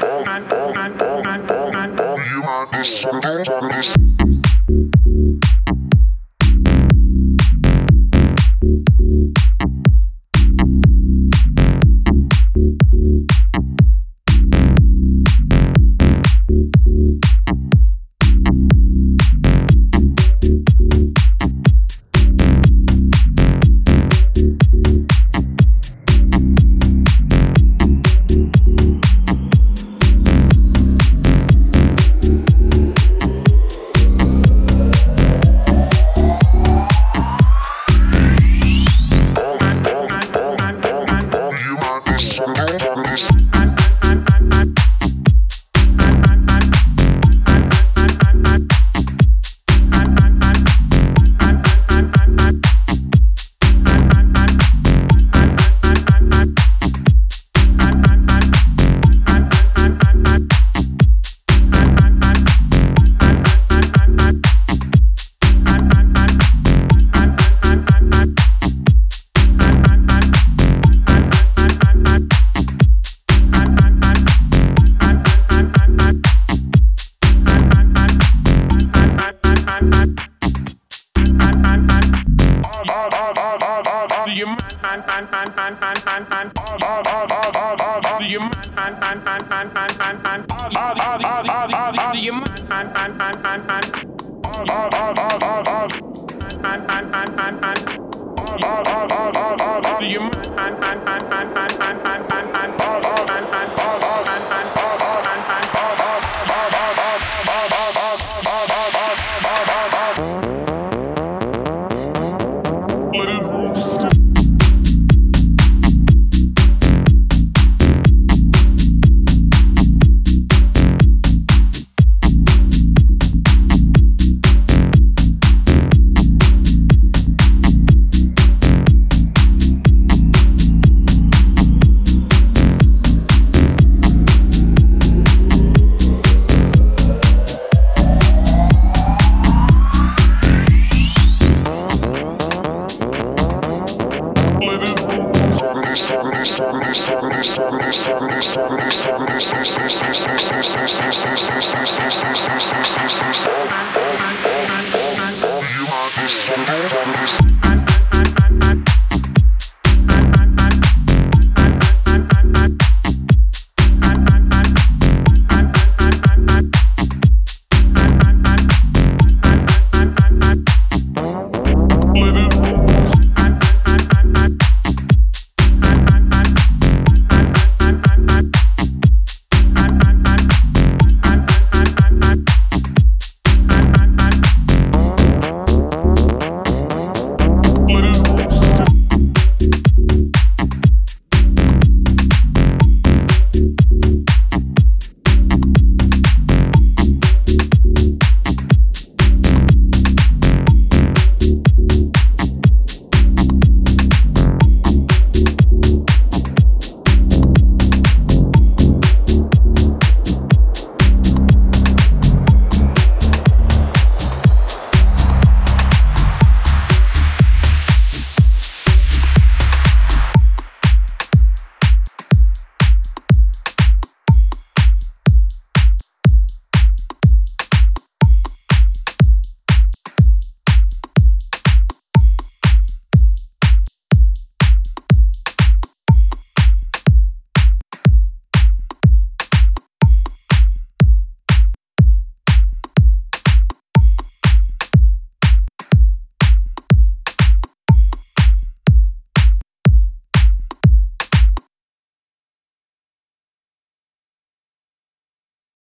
Thank you. I'm